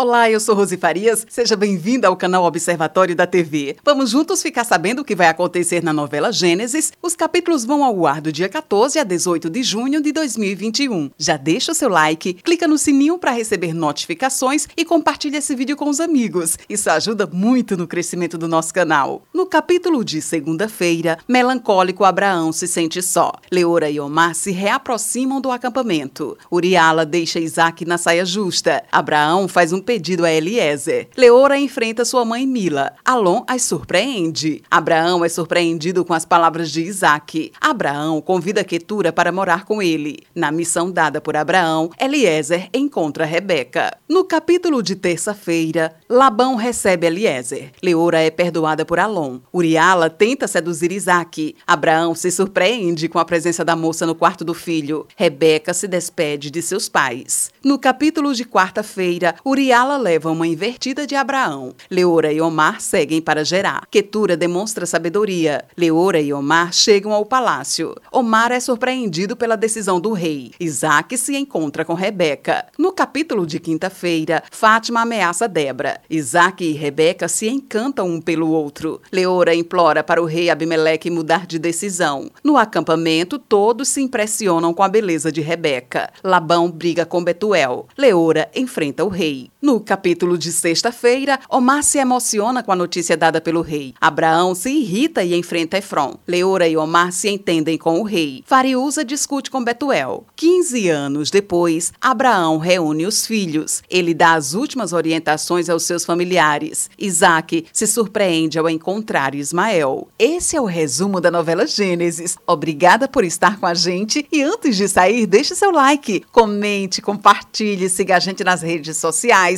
Olá, eu sou Rose Farias. Seja bem-vinda ao canal Observatório da TV. Vamos juntos ficar sabendo o que vai acontecer na novela Gênesis. Os capítulos vão ao ar do dia 14 a 18 de junho de 2021. Já deixa o seu like, clica no sininho para receber notificações e compartilha esse vídeo com os amigos. Isso ajuda muito no crescimento do nosso canal. No capítulo de segunda-feira, melancólico Abraão se sente só. Leora e Omar se reaproximam do acampamento. Uriala deixa Isaac na saia justa. Abraão faz um pedido a Eliezer. Leora enfrenta sua mãe Mila. Alon as surpreende. Abraão é surpreendido com as palavras de Isaac. Abraão convida Ketura para morar com ele. Na missão dada por Abraão, Eliezer encontra Rebeca. No capítulo de terça-feira, Labão recebe Eliezer. Leora é perdoada por Alon. Uriala tenta seduzir Isaac. Abraão se surpreende com a presença da moça no quarto do filho. Rebeca se despede de seus pais. No capítulo de quarta-feira, Uriala Yala leva uma invertida de Abraão. Leora e Omar seguem para Gerá. Ketura demonstra sabedoria. Leora e Omar chegam ao palácio. Omar é surpreendido pela decisão do rei. Isaac se encontra com Rebeca. No capítulo de quinta-feira, Fátima ameaça Debra. Isaac e Rebeca se encantam um pelo outro. Leora implora para o rei Abimeleque mudar de decisão. No acampamento, todos se impressionam com a beleza de Rebeca. Labão briga com Betuel. Leora enfrenta o rei. No capítulo de sexta-feira, Omar se emociona com a notícia dada pelo rei. Abraão se irrita e enfrenta Efron. Leora e Omar se entendem com o rei. Fariusa discute com Betuel. 15 anos depois, Abraão reúne os filhos. Ele dá as últimas orientações aos seus familiares. Isaac se surpreende ao encontrar Ismael. Esse é o resumo da novela Gênesis. Obrigada por estar com a gente e antes de sair, deixe seu like, comente, compartilhe, siga a gente nas redes sociais